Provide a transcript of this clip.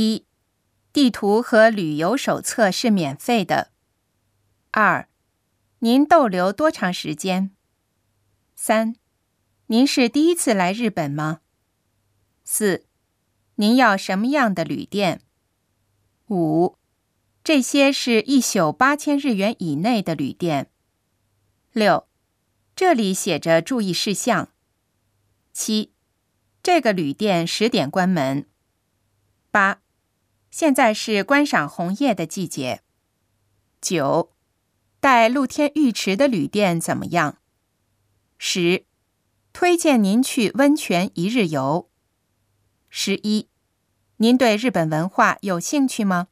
一、地图和旅游手册是免费的。二、您逗留多长时间？三、您是第一次来日本吗？四、您要什么样的旅店？五、这些是一宿八千日元以内的旅店。六、这里写着注意事项。七、这个旅店十点关门。八、现在是观赏红叶的季节。九、带露天浴池的旅店怎么样？十、推荐您去温泉一日游。十一、您对日本文化有兴趣吗？